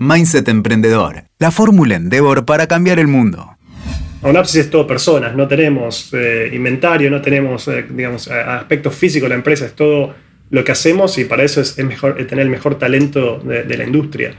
Mindset Emprendedor, la fórmula Endeavor para cambiar el mundo. ONAPSIS es todo personas, no tenemos eh, inventario, no tenemos eh, digamos, aspectos físicos la empresa, es todo lo que hacemos y para eso es, mejor tener el mejor talento de la industria.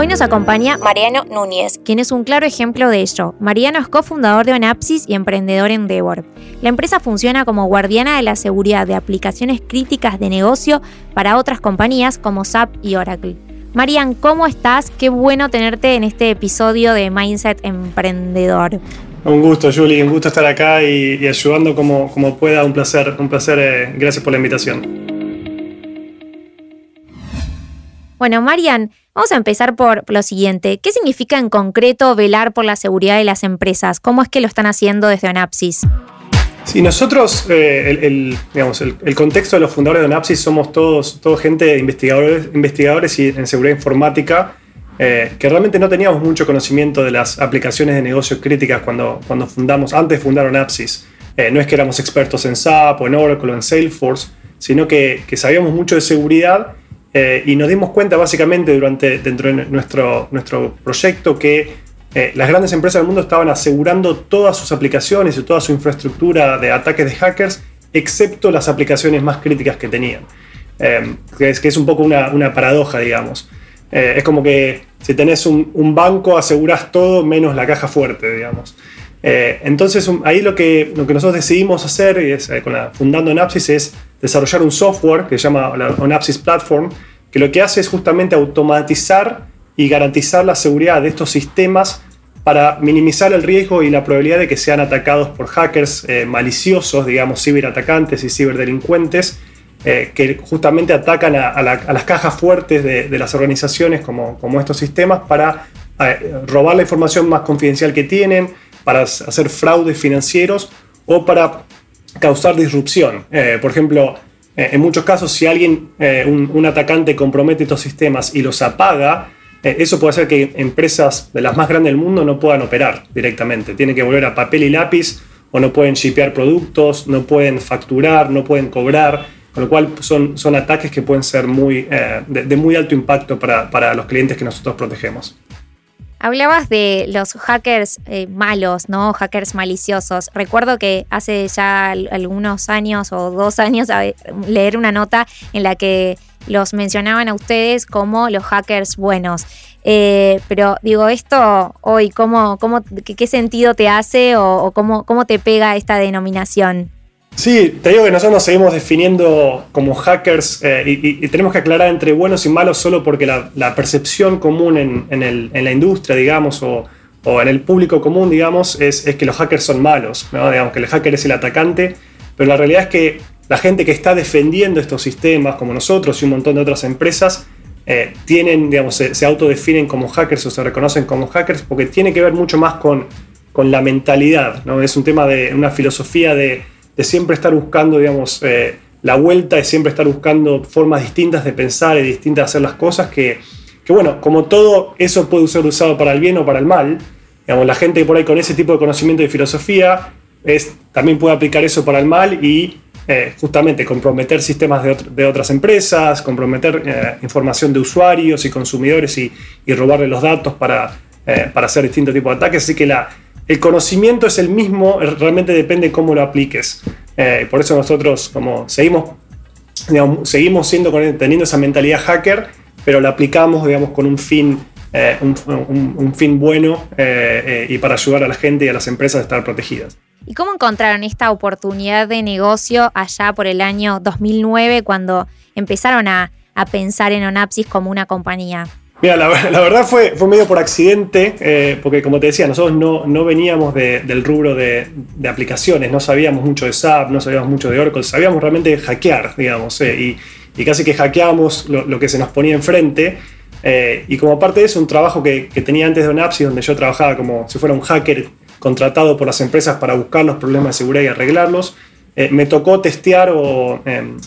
Hoy nos acompaña Mariano Núñez, quien es un claro ejemplo de ello. Mariano es cofundador de Onapsis y emprendedor en Devor. La empresa funciona como guardiana de la seguridad de aplicaciones críticas de negocio para otras compañías como SAP y Oracle. Marian, ¿cómo estás? Qué bueno tenerte en este episodio de Mindset Emprendedor. Un gusto, Julie, un gusto estar acá y, ayudando como, como, pueda. Un placer, un placer. Eh, gracias por la invitación. Bueno, Marian, vamos a empezar por lo siguiente. ¿Qué significa en concreto velar por la seguridad de las empresas? ¿Cómo es que lo están haciendo desde Onapsis? Sí, nosotros, eh, el, digamos, el, contexto de los fundadores de Onapsis somos todos, todos gente, investigadores, investigadores y en seguridad informática, eh, que realmente no teníamos mucho conocimiento de las aplicaciones de negocios críticas cuando, cuando fundamos, antes de fundar Onapsis. Eh, no es que éramos expertos en SAP o en Oracle o en Salesforce, sino que, que sabíamos mucho de seguridad eh, y nos dimos cuenta básicamente durante, dentro de nuestro, nuestro proyecto que eh, las grandes empresas del mundo estaban asegurando todas sus aplicaciones y toda su infraestructura de ataques de hackers, excepto las aplicaciones más críticas que tenían. Eh, es, que, es, un poco una, una paradoja, digamos. es como que si tenés un, un, banco aseguras todo menos la caja fuerte, digamos. entonces ahí lo que, lo que nosotros decidimos hacer, es, con la, fundando Napsis, es desarrollar un software que se llama la Onapsis Platform, que lo que hace es justamente automatizar y garantizar la seguridad de estos sistemas para minimizar el riesgo y la probabilidad de que sean atacados por hackers eh, maliciosos, digamos, ciberatacantes y ciberdelincuentes, eh, que justamente atacan a, las cajas fuertes de, las organizaciones como, como, estos sistemas para eh, robar la información más confidencial que tienen, para hacer fraudes financieros o para causar disrupción. Eh, por ejemplo, eh, en muchos casos, si alguien, eh, un, atacante compromete estos sistemas y los apaga, eso puede hacer que empresas de las más grandes del mundo no puedan operar directamente. Tienen que volver a papel y lápiz o no pueden shipear productos, no pueden facturar, no pueden cobrar, con lo cual son, son ataques que pueden ser muy, de, muy alto impacto para, para los clientes que nosotros protegemos. Hablabas de los hackers eh, malos, ¿no? Hackers maliciosos. Recuerdo que hace ya algunos años o dos años leer una nota en la que los mencionaban a ustedes como los hackers buenos. Eh, pero digo, esto hoy, ¿cómo, cómo, qué, sentido te hace o, cómo, cómo te pega esta denominación? Sí, te digo que nosotros nos seguimos definiendo como hackers eh, y, tenemos que aclarar entre buenos y malos solo porque la, percepción común en, la industria, digamos, o, en el público común, digamos, es, que los hackers son malos, ¿no? digamos que el hacker es el atacante, pero la realidad es que la gente que está defendiendo estos sistemas, como nosotros y un montón de otras empresas, eh, tienen, digamos, se, autodefinen como hackers o se reconocen como hackers porque tiene que ver mucho más con, con la mentalidad, ¿no? Es un tema de una filosofía de de siempre estar buscando, digamos, eh, la vuelta, de siempre estar buscando formas distintas de pensar y distintas de hacer las cosas, que, bueno, como todo eso puede ser usado para el bien o para el mal, digamos, la gente por ahí con ese tipo de conocimiento de filosofía es, también puede aplicar eso para el mal y eh, justamente comprometer sistemas de, otras empresas, comprometer eh, información de usuarios y consumidores y, robarle los datos para, para hacer distintos tipos de ataques. Así que la, el conocimiento es el mismo, realmente depende cómo lo apliques. Eh, por eso nosotros como seguimos, seguimos teniendo esa mentalidad hacker, pero la aplicamos digamos, con un fin, eh, un, fin bueno eh, y para ayudar a la gente y a las empresas a estar protegidas. ¿Y cómo encontraron esta oportunidad de negocio allá por el año 2009 cuando empezaron a, a pensar en Onapsis como una compañía? Mira, la, verdad fue, fue medio por accidente, eh, porque como te decía, nosotros no, no veníamos del rubro de, aplicaciones, no sabíamos mucho de SAP, no sabíamos mucho de Oracle, sabíamos realmente hackear, digamos, eh, y, casi que hackeábamos lo, que se nos ponía enfrente. Eh, y como parte de eso, un trabajo que, tenía antes de Onapsi, donde yo trabajaba como si fuera un hacker contratado por las empresas para buscar los problemas de seguridad y arreglarlos, me tocó testear o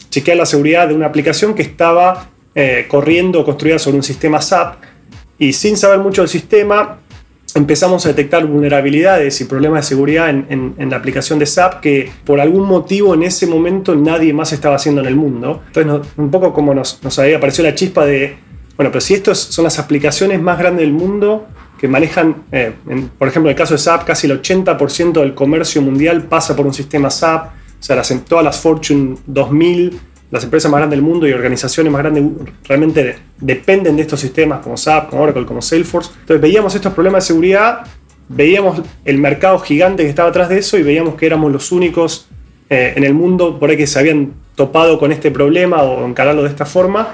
chequear la seguridad de una aplicación que estaba eh, corriendo construida sobre un sistema SAP y sin saber mucho del sistema, empezamos a detectar vulnerabilidades y problemas de seguridad en, la aplicación de SAP que por algún motivo en ese momento nadie más estaba haciendo en el mundo. Entonces, un poco como nos, nos había aparecido la chispa de, bueno, pero si estas son las aplicaciones más grandes del mundo que manejan, eh, por ejemplo, en el caso de SAP, casi el 80% del comercio mundial pasa por un sistema SAP, o sea, las, todas las Fortune 2000 las empresas más grandes del mundo y organizaciones más grandes realmente dependen de estos sistemas como SAP, como Oracle, como Salesforce. Entonces veíamos estos problemas de seguridad, veíamos el mercado gigante que estaba atrás de eso y veíamos que éramos los únicos eh, en el mundo por ahí que se habían topado con este problema o encararlo de esta forma.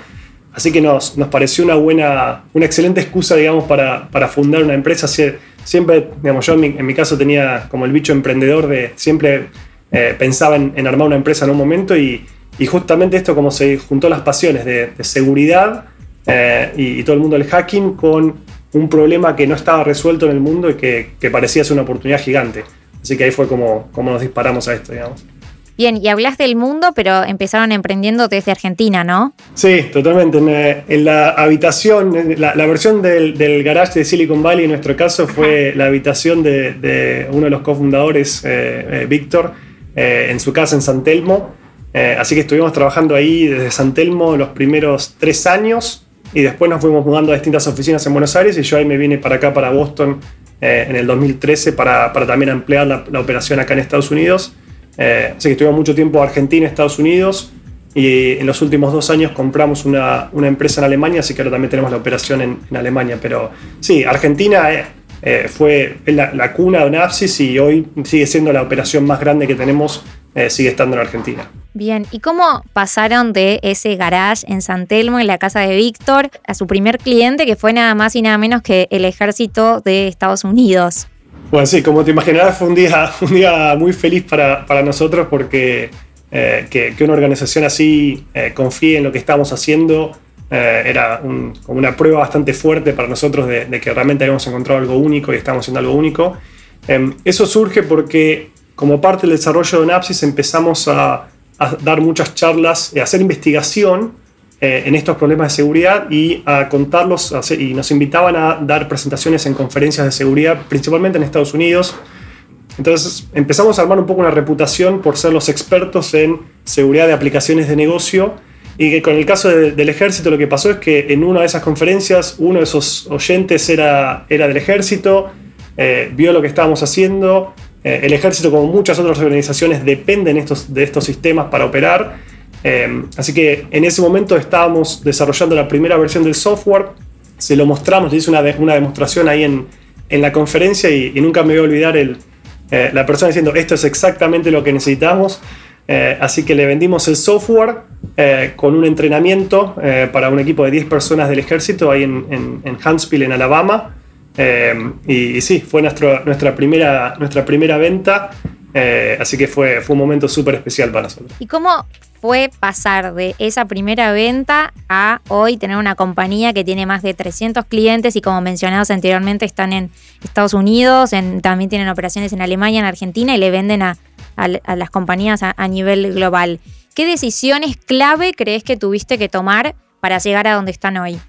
Así que nos, nos pareció una buena, una excelente excusa, digamos, para, para fundar una empresa. Siempre, digamos, yo en mi, caso tenía como el bicho emprendedor de siempre eh, pensaba en, en armar una empresa en un momento y, y justamente esto como se juntó las pasiones de, seguridad eh, y, todo el mundo del hacking con un problema que no estaba resuelto en el mundo y que, parecía ser una oportunidad gigante. Así que ahí fue como, como nos disparamos a esto, digamos. Bien, y hablas del mundo, pero empezaron emprendiendo desde Argentina, ¿no? Sí, totalmente. En, la habitación, la, versión del, garage de Silicon Valley en nuestro caso fue la habitación de, uno de los cofundadores, eh, eh, Víctor, en su casa en San Telmo. Eh, así que estuvimos trabajando ahí desde San Telmo los primeros tres años y después nos fuimos mudando a distintas oficinas en Buenos Aires y yo ahí me vine para acá, para Boston, eh, en el 2013 para, también ampliar la, operación acá en Estados Unidos. Eh, así que estuvimos mucho tiempo Argentina, Estados Unidos y en los últimos dos años compramos una, empresa en Alemania, así que ahora también tenemos la operación en, Alemania. Pero sí, Argentina fue la, la, cuna de Onapsis y hoy sigue siendo la operación más grande que tenemos, sigue estando en Argentina. Bien, ¿y cómo pasaron de ese garage en San Telmo, en la casa de Víctor, a su primer cliente, que fue nada más y nada menos que el ejército de Estados Unidos? Bueno, sí, como te imaginarás, fue un día, un día muy feliz para, nosotros porque eh, que, una organización así eh, confíe en lo que estamos haciendo eh, era como una prueba bastante fuerte para nosotros de, que realmente habíamos encontrado algo único y estamos haciendo algo único. Em, eso surge porque como parte del desarrollo de Napsis empezamos a a dar muchas charlas, a hacer investigación eh, en estos problemas de seguridad y a contarlos, y nos invitaban a dar presentaciones en conferencias de seguridad, principalmente en Estados Unidos. Entonces empezamos a armar un poco una reputación por ser los expertos en seguridad de aplicaciones de negocio y que con el caso del ejército lo que pasó es que en una de esas conferencias uno de esos oyentes era, era del ejército, eh, vio lo que estábamos haciendo, eh, el ejército, como muchas otras organizaciones, dependen estos, de estos sistemas para operar. Eh, así que en ese momento estábamos desarrollando la primera versión del software. Se lo mostramos, le hice una, una demostración ahí en, en la conferencia y, nunca me voy a olvidar el, eh, la persona diciendo esto es exactamente lo que necesitamos. así que le vendimos el software con un entrenamiento para un equipo de 10 personas del ejército ahí en, en, en Huntsville, en Alabama. Eh, y, sí, fue nuestra, primera, nuestra primera venta, eh, así que fue, fue un momento súper especial para nosotros. ¿Y cómo fue pasar de esa primera venta a hoy tener una compañía que tiene más de 300 clientes y como mencionados anteriormente están en Estados Unidos, también tienen operaciones en Alemania, en Argentina y le venden a, las compañías a, nivel global? ¿Qué decisiones clave crees que tuviste que tomar para llegar a donde están hoy?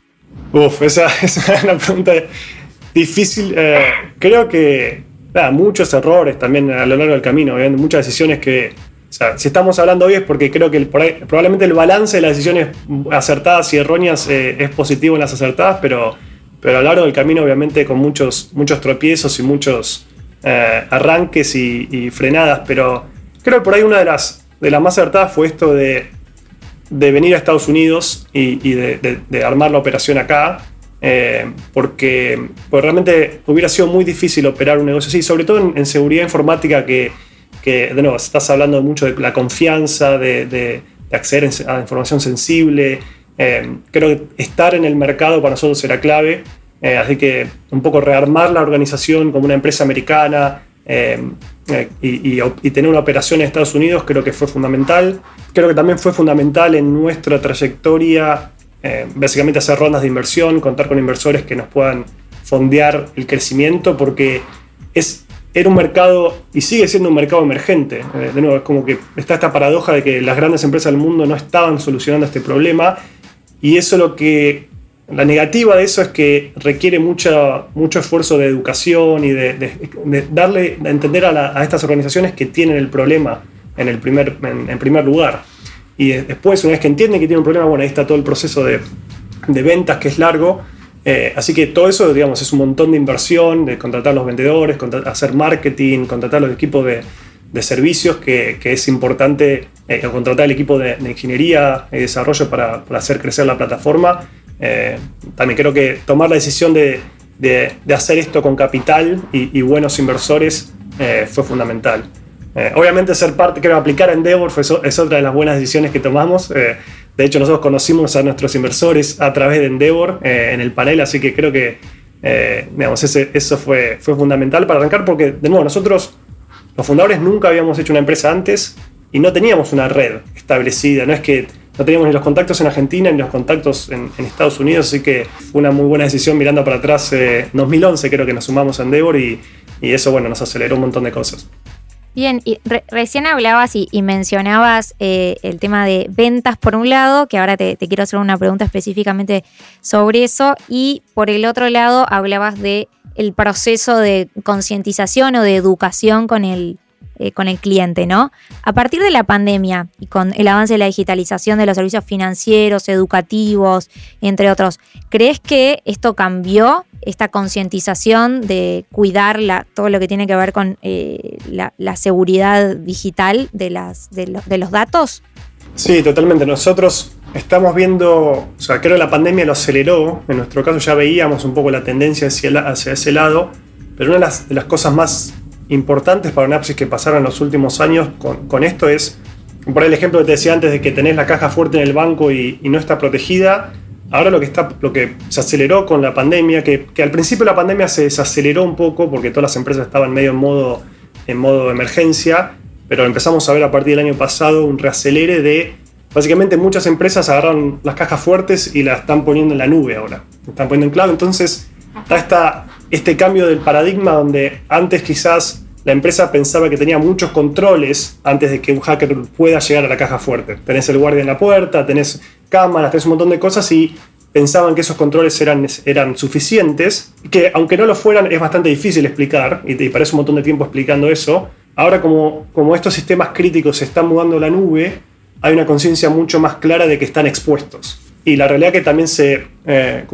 Uf, esa, esa es una pregunta difícil. Eh, creo que muchos errores también a lo largo del camino, muchas decisiones que, o sea, si estamos hablando hoy es porque creo que probablemente el balance de las decisiones acertadas y erróneas eh, es positivo en las acertadas, pero, pero a lo largo del camino obviamente con muchos, muchos tropiezos y muchos eh, arranques y, frenadas, pero creo que por ahí una de las, de las más acertadas fue esto de, de venir a Estados Unidos y, de armar la operación acá. Eh, porque, realmente hubiera sido muy difícil operar un negocio así, sobre todo en, seguridad informática, que, de nuevo, estás hablando mucho de la confianza, de, acceder a información sensible. Eh, creo que estar en el mercado para nosotros era clave, eh, así que un poco rearmar la organización como una empresa americana. y tener una operación en Estados Unidos creo que fue fundamental. Creo que también fue fundamental en nuestra trayectoria eh, básicamente hacer rondas de inversión, contar con inversores que nos puedan fondear el crecimiento, porque es, era un mercado y sigue siendo un mercado emergente. Eh, de nuevo, es como que está esta paradoja de que las grandes empresas del mundo no estaban solucionando este problema y eso lo que la negativa de eso es que requiere mucho esfuerzo de educación y de, darle a entender a, estas organizaciones que tienen el problema en, el primer, en, primer lugar. Y después, una vez que entienden que tienen un problema, bueno, ahí está todo el proceso de, ventas que es largo. Eh, así que todo eso, digamos, es un montón de inversión, de contratar a los vendedores, hacer marketing, contratar los equipos de, servicios, que, es importante eh, contratar el equipo de, ingeniería y desarrollo para, para hacer crecer la plataforma eh, también creo que tomar la decisión de, hacer esto con capital y, buenos inversores eh, fue fundamental. Eh, obviamente ser parte, creo aplicar a Endeavor fue, es otra de las buenas decisiones que tomamos. de hecho, nosotros conocimos a nuestros inversores a través de Endeavor en el panel, así que creo que digamos, eso fue, fue fundamental para arrancar porque, de nuevo, nosotros, los fundadores, nunca habíamos hecho una empresa antes y no teníamos una red establecida. No es que no teníamos ni los contactos en Argentina ni los contactos en, Estados Unidos, así que fue una muy buena decisión mirando para atrás. Eh, en 2011 creo que nos sumamos a Endeavor y, eso bueno, nos aceleró un montón de cosas. Bien, y recién hablabas y, mencionabas eh, el tema de ventas por un lado, que ahora te, quiero hacer una pregunta específicamente sobre eso, y por el otro lado hablabas de el proceso de concientización o de educación con el, eh, con el cliente, ¿no? A partir de la pandemia y con el avance de la digitalización de los servicios financieros, educativos, entre otros, ¿crees que esto cambió esta concientización de cuidar todo lo que tiene que ver con eh, la, seguridad digital de, los datos? Sí, totalmente. Nosotros estamos viendo, o sea, creo que la pandemia lo aceleró. En nuestro caso ya veíamos un poco la tendencia hacia ese lado, pero una de las cosas más importantes para Napsis que pasaron en los últimos años con, esto es, por el ejemplo que te decía antes de que tenés la caja fuerte en el banco y, no está protegida, ahora lo que, está, lo que se aceleró con la pandemia, que, al principio la pandemia se desaceleró un poco porque todas las empresas estaban medio en modo, en modo emergencia, pero empezamos a ver a partir del año pasado un reacelere de, básicamente muchas empresas agarraron las cajas fuertes y las están poniendo en la nube ahora, están poniendo en cloud, entonces está esta este cambio del paradigma donde antes quizás la empresa pensaba que tenía muchos controles antes de que un hacker pueda llegar a la caja fuerte. Tenés el guardia en la puerta, tenés cámaras, tenés un montón de cosas y pensaban que esos controles eran, eran suficientes, que aunque no lo fueran es bastante difícil explicar, y te parece un montón de tiempo explicando eso, ahora como, como estos sistemas críticos se están mudando a la nube, hay una conciencia mucho más clara de que están expuestos y la realidad que también se, eh,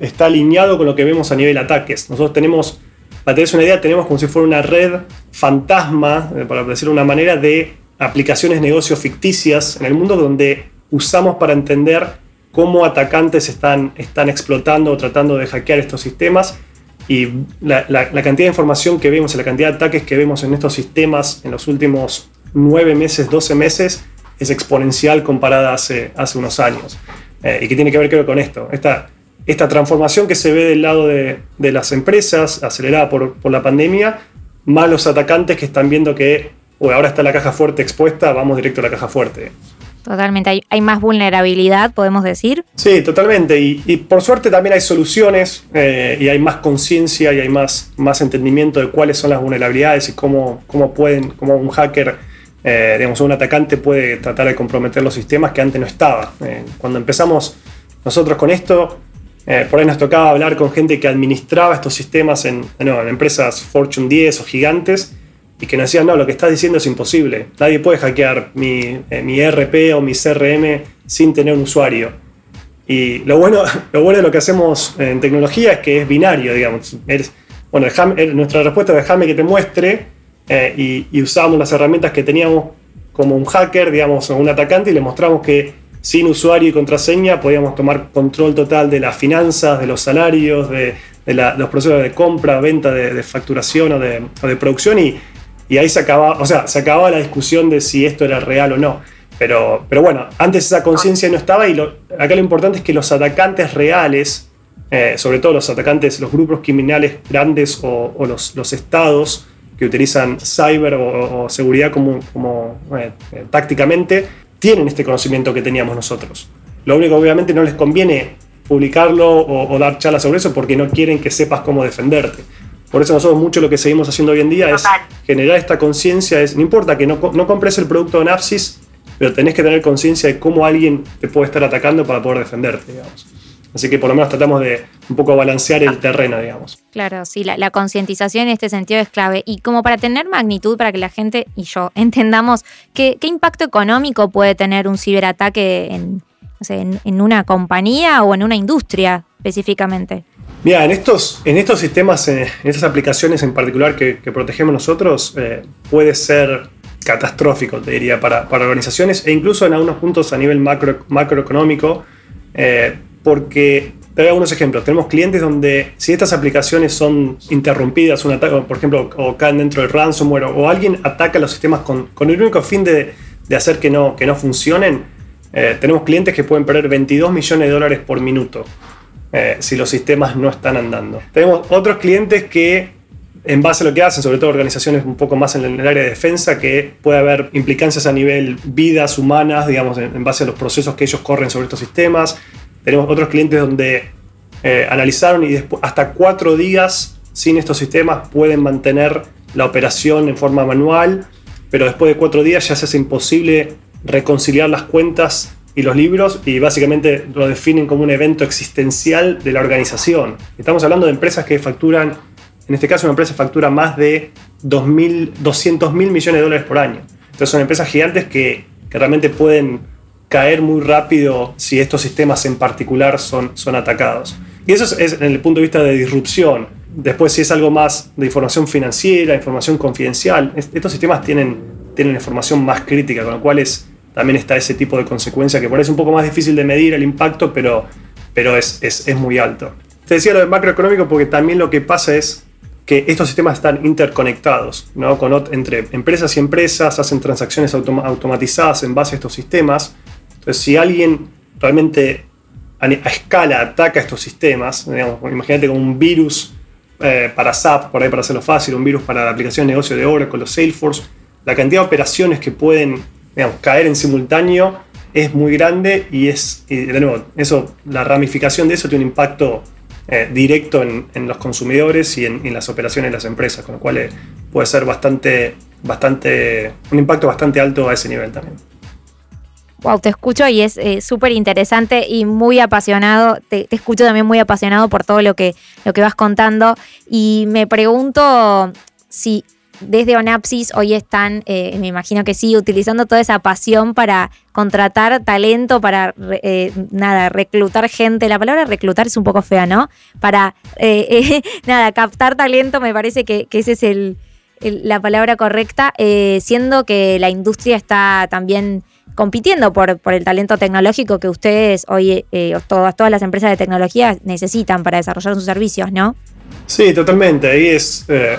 está alineado con lo que vemos a nivel ataques. Nosotros tenemos, para tener una idea, tenemos como si fuera una red fantasma, eh, para decirlo de una manera, de aplicaciones negocios ficticias en el mundo donde usamos para entender cómo atacantes están, están explotando o tratando de hackear estos sistemas. Y la, cantidad de información que vemos, la cantidad de ataques que vemos en estos sistemas en los últimos 9 meses, 12 meses, es exponencial comparada hace, hace unos años. Eh, y que tiene que ver creo con esto, esta, esta transformación que se ve del lado de, las empresas, acelerada por, la pandemia, más los atacantes que están viendo que ahora está la caja fuerte expuesta, vamos directo a la caja fuerte. Totalmente, hay, más vulnerabilidad, podemos decir. Sí, totalmente. Y, por suerte también hay soluciones eh, y hay más conciencia y hay más, más entendimiento de cuáles son las vulnerabilidades y cómo, cómo pueden, cómo un hacker eh, digamos, un atacante puede tratar de comprometer los sistemas que antes no estaba. Eh, cuando empezamos nosotros con esto, eh, por ahí nos tocaba hablar con gente que administraba estos sistemas en, en empresas Fortune 10 o gigantes y que nos decían, no, lo que estás diciendo es imposible. Nadie puede hackear mi, mi ERP o mi CRM sin tener un usuario. Y lo bueno, lo bueno de lo que hacemos en tecnología es que es binario, digamos. bueno, nuestra respuesta es déjame que te muestre eh, y, usábamos las herramientas que teníamos como un hacker, digamos, un atacante, y le mostramos que sin usuario y contraseña podíamos tomar control total de las finanzas, de los salarios, de, los procesos de compra, venta, de, facturación o de, producción, y, ahí se acababa, o sea, se acababa la discusión de si esto era real o no. Pero, pero bueno, antes esa conciencia no estaba y acá lo importante es que los atacantes reales, eh, sobre todo los atacantes, los grupos criminales grandes o, los estados, que utilizan cyber o, seguridad como, como eh, eh, tácticamente, tienen este conocimiento que teníamos nosotros. Lo único obviamente no les conviene publicarlo o, dar charlas sobre eso porque no quieren que sepas cómo defenderte. Por eso nosotros mucho lo que seguimos haciendo hoy en día es generar esta conciencia, es no importa que no, no compres el producto de Napsis, pero tenés que tener conciencia de cómo alguien te puede estar atacando para poder defenderte, digamos. Así que por lo menos tratamos de un poco balancear el terreno, digamos. Claro, sí, la, concientización en este sentido es clave. Y como para tener magnitud, para que la gente y yo entendamos qué, impacto económico puede tener un ciberataque en, en, una compañía o en una industria específicamente. Mira, en estos, en estos sistemas, en estas aplicaciones en particular que, protegemos nosotros, eh, puede ser catastrófico, te diría, para, organizaciones e incluso en algunos puntos a nivel macro, macroeconómico, eh, porque te doy algunos ejemplos. Tenemos clientes donde si estas aplicaciones son interrumpidas, un ataque, por ejemplo, o caen dentro del ransomware o, alguien ataca los sistemas con, el único fin de, hacer que no, que no funcionen, eh, tenemos clientes que pueden perder 22 millones de dólares por minuto eh, si los sistemas no están andando. Tenemos otros clientes que en base a lo que hacen, sobre todo organizaciones un poco más en el área de defensa, que puede haber implicancias a nivel vidas humanas, digamos, en, base a los procesos que ellos corren sobre estos sistemas. Tenemos otros clientes donde eh, analizaron y después, hasta cuatro días sin estos sistemas pueden mantener la operación en forma manual, pero después de cuatro días ya se hace imposible reconciliar las cuentas y los libros y básicamente lo definen como un evento existencial de la organización. Estamos hablando de empresas que facturan en este caso, una empresa factura más de 200 mil millones de dólares por año. Entonces, son empresas gigantes que, realmente pueden caer muy rápido si estos sistemas en particular son, son atacados. Y eso es, en el punto de vista de disrupción. Después, si es algo más de información financiera, información confidencial, estos sistemas tienen, tienen información más crítica, con lo cual es, también está ese tipo de consecuencia que por es un poco más difícil de medir el impacto, pero, pero es, es, es muy alto. Te decía lo de macroeconómico porque también lo que pasa es que estos sistemas están interconectados ¿no? Con, entre empresas y empresas, hacen transacciones automatizadas en base a estos sistemas. Entonces, si alguien realmente a, escala ataca estos sistemas, imagínate como un virus eh, para SAP, por ahí para hacerlo fácil, un virus para la aplicación de negocio de Oracle o Salesforce, la cantidad de operaciones que pueden caer en simultáneo es muy grande y es, y de nuevo, eso, la ramificación de eso tiene un impacto eh, directo en, los consumidores y en, las operaciones de las empresas, con lo cual eh, puede ser bastante, bastante, un impacto bastante alto a ese nivel también. Wow, te escucho y es eh, súper interesante y muy apasionado. Te, escucho también muy apasionado por todo lo que, lo que vas contando. Y me pregunto si desde Onapsis hoy están, eh, me imagino que sí, utilizando toda esa pasión para contratar talento, para eh, nada, reclutar gente. La palabra reclutar es un poco fea, ¿no? Para eh, nada, captar talento, me parece que, esa es el, la palabra correcta, siendo que la industria está también compitiendo por, por el talento tecnológico que ustedes hoy, todas, todas las empresas de tecnología necesitan para desarrollar sus servicios, ¿no? Sí, totalmente. Ahí es, eh,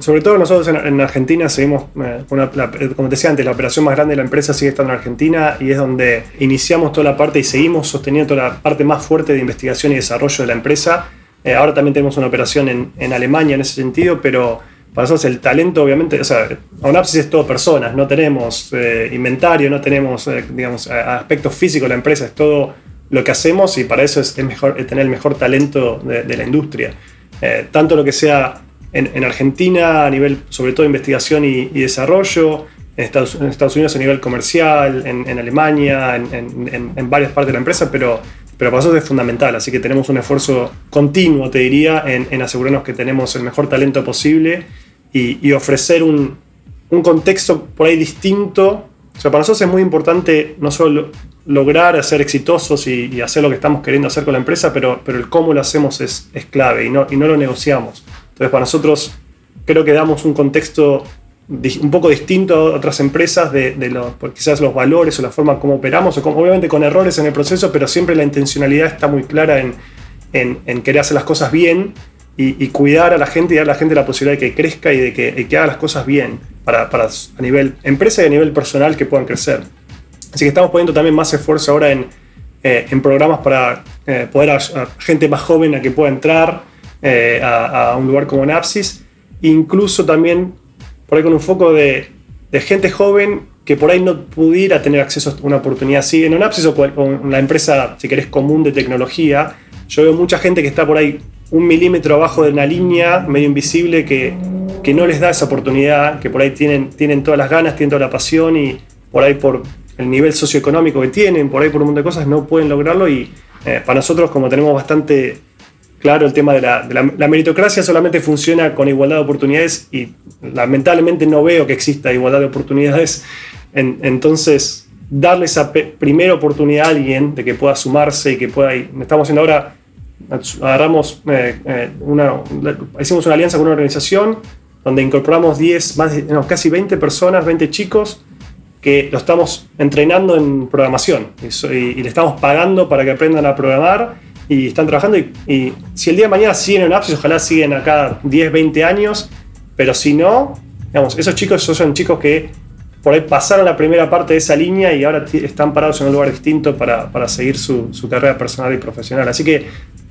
sobre todo nosotros en, Argentina seguimos, eh, como te decía antes, la operación más grande de la empresa sigue estando en Argentina y es donde iniciamos toda la parte y seguimos sosteniendo toda la parte más fuerte de investigación y desarrollo de la empresa. Eh, ahora también tenemos una operación en, en, Alemania en ese sentido, pero nosotros el talento, obviamente, o sea, Onapsis es todo personas, no tenemos inventario, no tenemos, digamos, aspectos físicos de la empresa, es todo lo que hacemos y para eso es, mejor tener el mejor talento de la industria. Eh, tanto lo que sea en, Argentina a nivel sobre todo investigación y, desarrollo, en Estados, Unidos a nivel comercial, en, Alemania, en, varias partes de la empresa, pero, pero para nosotros es fundamental, así que tenemos un esfuerzo continuo, te diría, en, asegurarnos que tenemos el mejor talento posible y, ofrecer un, contexto por ahí distinto. O sea, para nosotros es muy importante no solo lograr ser exitosos y, hacer lo que estamos queriendo hacer con la empresa, pero, pero el cómo lo hacemos es, es clave y no, y no lo negociamos. Entonces, para nosotros creo que damos un contexto un poco distinto a otras empresas de, de los, quizás los valores o la forma como operamos, o obviamente con errores en el proceso, pero siempre la intencionalidad está muy clara en, en, querer hacer las cosas bien y, cuidar a la gente y dar a la gente la posibilidad de que crezca y de que, que haga las cosas bien para, para, a nivel empresa y a nivel personal que puedan crecer. Así que estamos poniendo también más esfuerzo ahora en, eh, programas para eh, poder a, gente más joven a que pueda entrar eh, a, un lugar como Napsis, incluso también por ahí con un foco de, gente joven que por ahí no pudiera tener acceso a una oportunidad así. En Onapsis o con la empresa, si querés, común de tecnología, yo veo mucha gente que está por ahí un milímetro abajo de una línea medio invisible que, que no les da esa oportunidad, que por ahí tienen, tienen todas las ganas, tienen toda la pasión y por ahí por el nivel socioeconómico que tienen, por ahí por un montón de cosas, no pueden lograrlo y, para nosotros, como tenemos bastante claro el tema de la, la, meritocracia, solamente funciona con igualdad de oportunidades y lamentablemente no veo que exista igualdad de oportunidades. entonces, darle esa primera oportunidad a alguien de que pueda sumarse y que pueda... Estamos haciendo ahora agarramos eh, eh, una, hicimos una alianza con una organización donde incorporamos 10, más casi 20 personas, 20 chicos que lo estamos entrenando en programación y, le estamos pagando para que aprendan a programar y están trabajando y, si el día de mañana siguen en Apsis, ojalá siguen acá 10, 20 años, pero si no, digamos, esos chicos son chicos que por ahí pasaron la primera parte de esa línea y ahora están parados en un lugar distinto para, para seguir su, su, carrera personal y profesional. Así que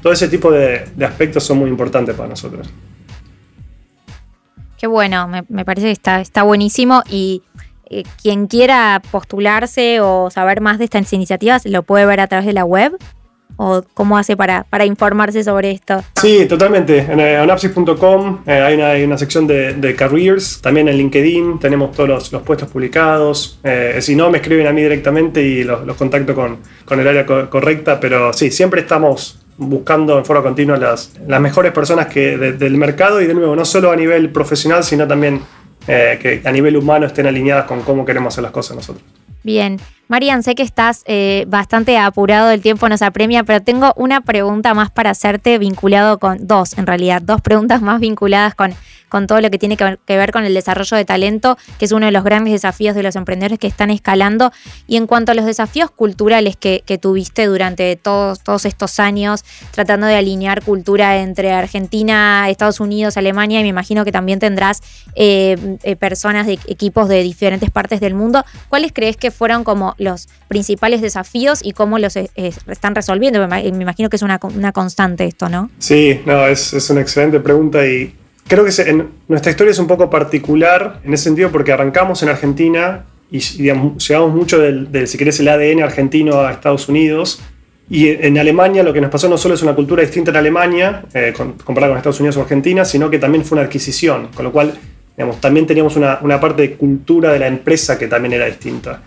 todo ese tipo de, aspectos son muy importantes para nosotros. Qué bueno, me, parece que está, está buenísimo y eh, quien quiera postularse o saber más de estas iniciativas lo puede ver a través de la web o cómo hace para, para informarse sobre esto? Sí, totalmente. En anapsis.com eh, eh, hay, una, sección de, careers, también en LinkedIn tenemos todos los, puestos publicados. si no, me escriben a mí directamente y los, contacto con, el área correcta, pero sí, siempre estamos buscando en forma continua las, las mejores personas que del mercado y de nuevo, no solo a nivel profesional, sino también eh, que a nivel humano estén alineadas con cómo queremos hacer las cosas nosotros. Bien, Marian, sé que estás eh, bastante apurado, el tiempo nos apremia, pero tengo una pregunta más para hacerte vinculado con dos, en realidad, dos preguntas más vinculadas con con todo lo que tiene que ver, con el desarrollo de talento, que es uno de los grandes desafíos de los emprendedores que están escalando. Y en cuanto a los desafíos culturales que, tuviste durante todos, todos estos años, tratando de alinear cultura entre Argentina, Estados Unidos, Alemania, y me imagino que también tendrás eh, eh, personas de equipos de diferentes partes del mundo, ¿cuáles crees que fueron como los principales desafíos y cómo los eh, están resolviendo? Me imagino que es una, constante esto, ¿no? Sí, no, es, es una excelente pregunta y Creo que nuestra historia es un poco particular en ese sentido porque arrancamos en Argentina y llevamos mucho del, si querés, el ADN argentino a Estados Unidos. Y en Alemania lo que nos pasó no solo es una cultura distinta en Alemania, eh, comparada con Estados Unidos o Argentina, sino que también fue una adquisición, con lo cual digamos, también teníamos una, una parte de cultura de la empresa que también era distinta.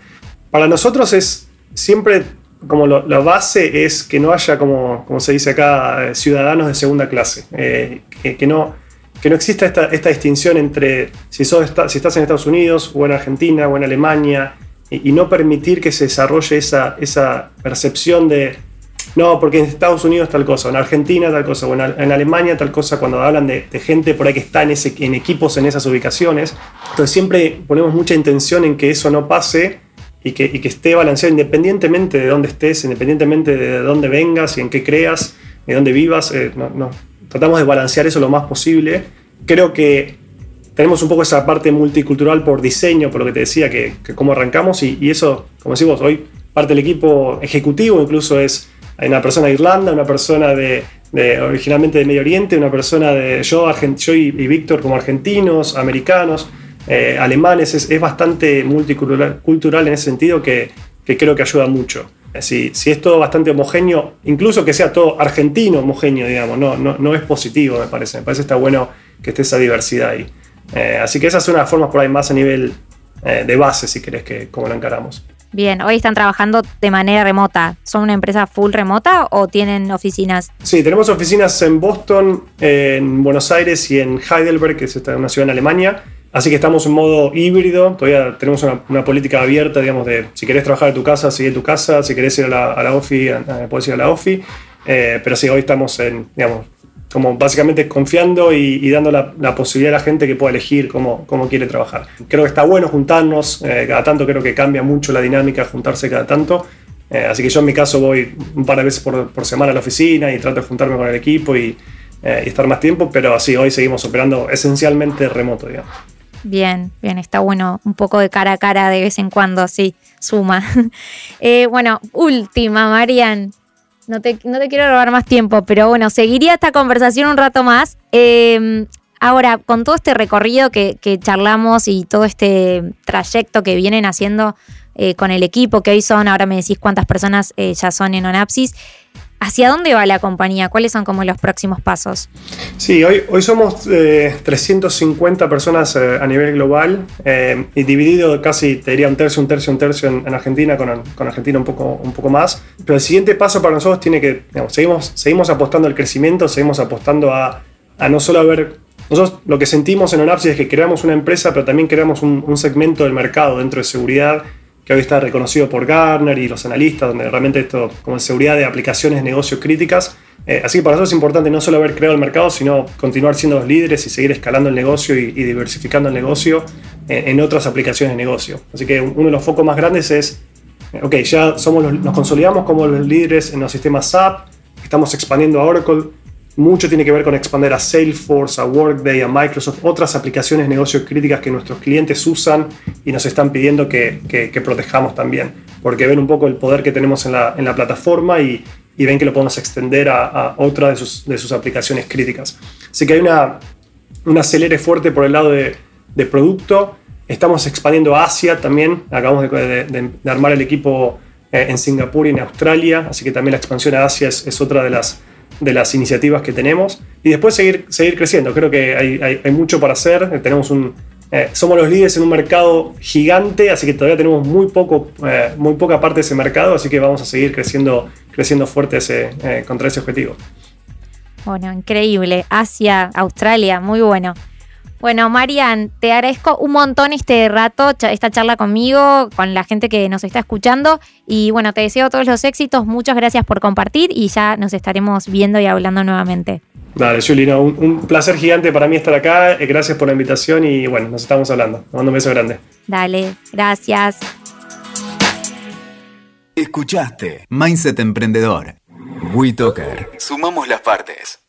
Para nosotros es siempre como la base es que no haya, como, como se dice acá, eh, ciudadanos de segunda clase, eh, que, no, que no exista esta, esta distinción entre si, sos, si estás en Estados Unidos o en Argentina o en Alemania y, no permitir que se desarrolle esa, esa percepción de, no, porque en Estados Unidos tal cosa, en Argentina tal cosa, o en, Alemania tal cosa, cuando hablan de, gente por ahí que está en, ese, en equipos en esas ubicaciones. Entonces siempre ponemos mucha intención en que eso no pase y que, y que esté balanceado independientemente de dónde estés, independientemente de dónde vengas y en qué creas, de dónde vivas. Eh, no, no, tratamos de balancear eso lo más posible. Creo que tenemos un poco esa parte multicultural por diseño, por lo que te decía, que, cómo arrancamos, y, eso, como decimos, hoy parte del equipo ejecutivo incluso es una persona de Irlanda, una persona de, originalmente de Medio Oriente, una persona de yo, yo y, Víctor como argentinos, americanos, eh, alemanes, es, bastante multicultural en ese sentido que, que creo que ayuda mucho. Si, si, es todo bastante homogéneo, incluso que sea todo argentino homogéneo, digamos, no, no, no es positivo, me parece. Me parece que está bueno que esté esa diversidad ahí. Eh, así que esas son las formas por ahí más a nivel eh, de base, si querés, que como lo encaramos. Bien, hoy están trabajando de manera remota. ¿Son una empresa full remota o tienen oficinas? Sí, tenemos oficinas en Boston, en Buenos Aires y en Heidelberg, que es una ciudad en Alemania. Así que estamos en modo híbrido, todavía tenemos una, política abierta, digamos, de si querés trabajar en tu casa, sigue tu casa, si querés ir a la, a la OFI, puedes ir a la OFI, eh, pero sí, hoy estamos en, digamos, como básicamente confiando y, dando la, posibilidad a la gente que pueda elegir cómo, cómo quiere trabajar. Creo que está bueno juntarnos, eh, cada tanto creo que cambia mucho la dinámica juntarse cada tanto, eh, así que yo en mi caso voy un par de veces por, por semana a la oficina y trato de juntarme con el equipo y, y estar más tiempo, pero así hoy seguimos operando esencialmente remoto, digamos. Bien, bien, está bueno un poco de cara a cara de vez en cuando, sí, suma. Eh, bueno, última, Marian. No te, no te, quiero robar más tiempo, pero bueno, seguiría esta conversación un rato más. Em, ahora, con todo este recorrido que, charlamos y todo este trayecto que vienen haciendo eh, con el equipo que hoy son, ahora me decís cuántas personas eh, ya son en Onapsis, ¿Hacia dónde va la compañía? ¿Cuáles son como los próximos pasos? Sí, hoy, hoy somos 350 personas a nivel global y dividido casi, te diría, un tercio, un tercio, un tercio en, Argentina, con, Argentina un poco, un poco más. Pero el siguiente paso para nosotros tiene que, seguimos, seguimos apostando al crecimiento, seguimos apostando a, a no solo ver nosotros lo que sentimos en Onapsis es que creamos una empresa, pero también creamos un, segmento del mercado dentro de seguridad que hoy está reconocido por Gartner y los analistas, donde realmente esto, como seguridad de aplicaciones, negocios críticas. Eh, así que para nosotros es importante no solo haber creado el mercado, sino continuar siendo los líderes y seguir escalando el negocio y, diversificando el negocio en, otras aplicaciones de negocio. Así que uno de los focos más grandes es, eh, ok, ya somos nos consolidamos como los líderes en los sistemas SAP, estamos expandiendo a Oracle, mucho tiene que ver con expandir a Salesforce, a Workday, a Microsoft, otras aplicaciones de negocios críticas que nuestros clientes usan y nos están pidiendo que, protejamos también, porque ven un poco el poder que tenemos en la, plataforma y, ven que lo podemos extender a, otra de sus, aplicaciones críticas. Así que hay una, un acelere fuerte por el lado de, producto. Estamos expandiendo a Asia también. Acabamos de, armar el equipo eh, en Singapur y en Australia, así que también la expansión a Asia es otra de las de las iniciativas que tenemos y después seguir, seguir creciendo. Creo que hay, mucho para hacer. Tenemos un, eh, somos los líderes en un mercado gigante, así que todavía tenemos muy, poco, eh, muy poca parte de ese mercado, así que vamos a seguir creciendo, creciendo fuerte ese, eh, contra ese objetivo. Bueno, increíble. Asia, Australia, muy bueno. Bueno, Marian, te agradezco un montón este rato, esta charla conmigo, con la gente que nos está escuchando. Y bueno, te deseo todos los éxitos. Muchas gracias por compartir y ya nos estaremos viendo y hablando nuevamente. Dale, Julino, un, placer gigante para mí estar acá. Eh, gracias por la invitación y bueno, nos estamos hablando. Te mando un beso grande. Dale, gracias. Escuchaste Mindset Emprendedor. WeToker. Sumamos las partes.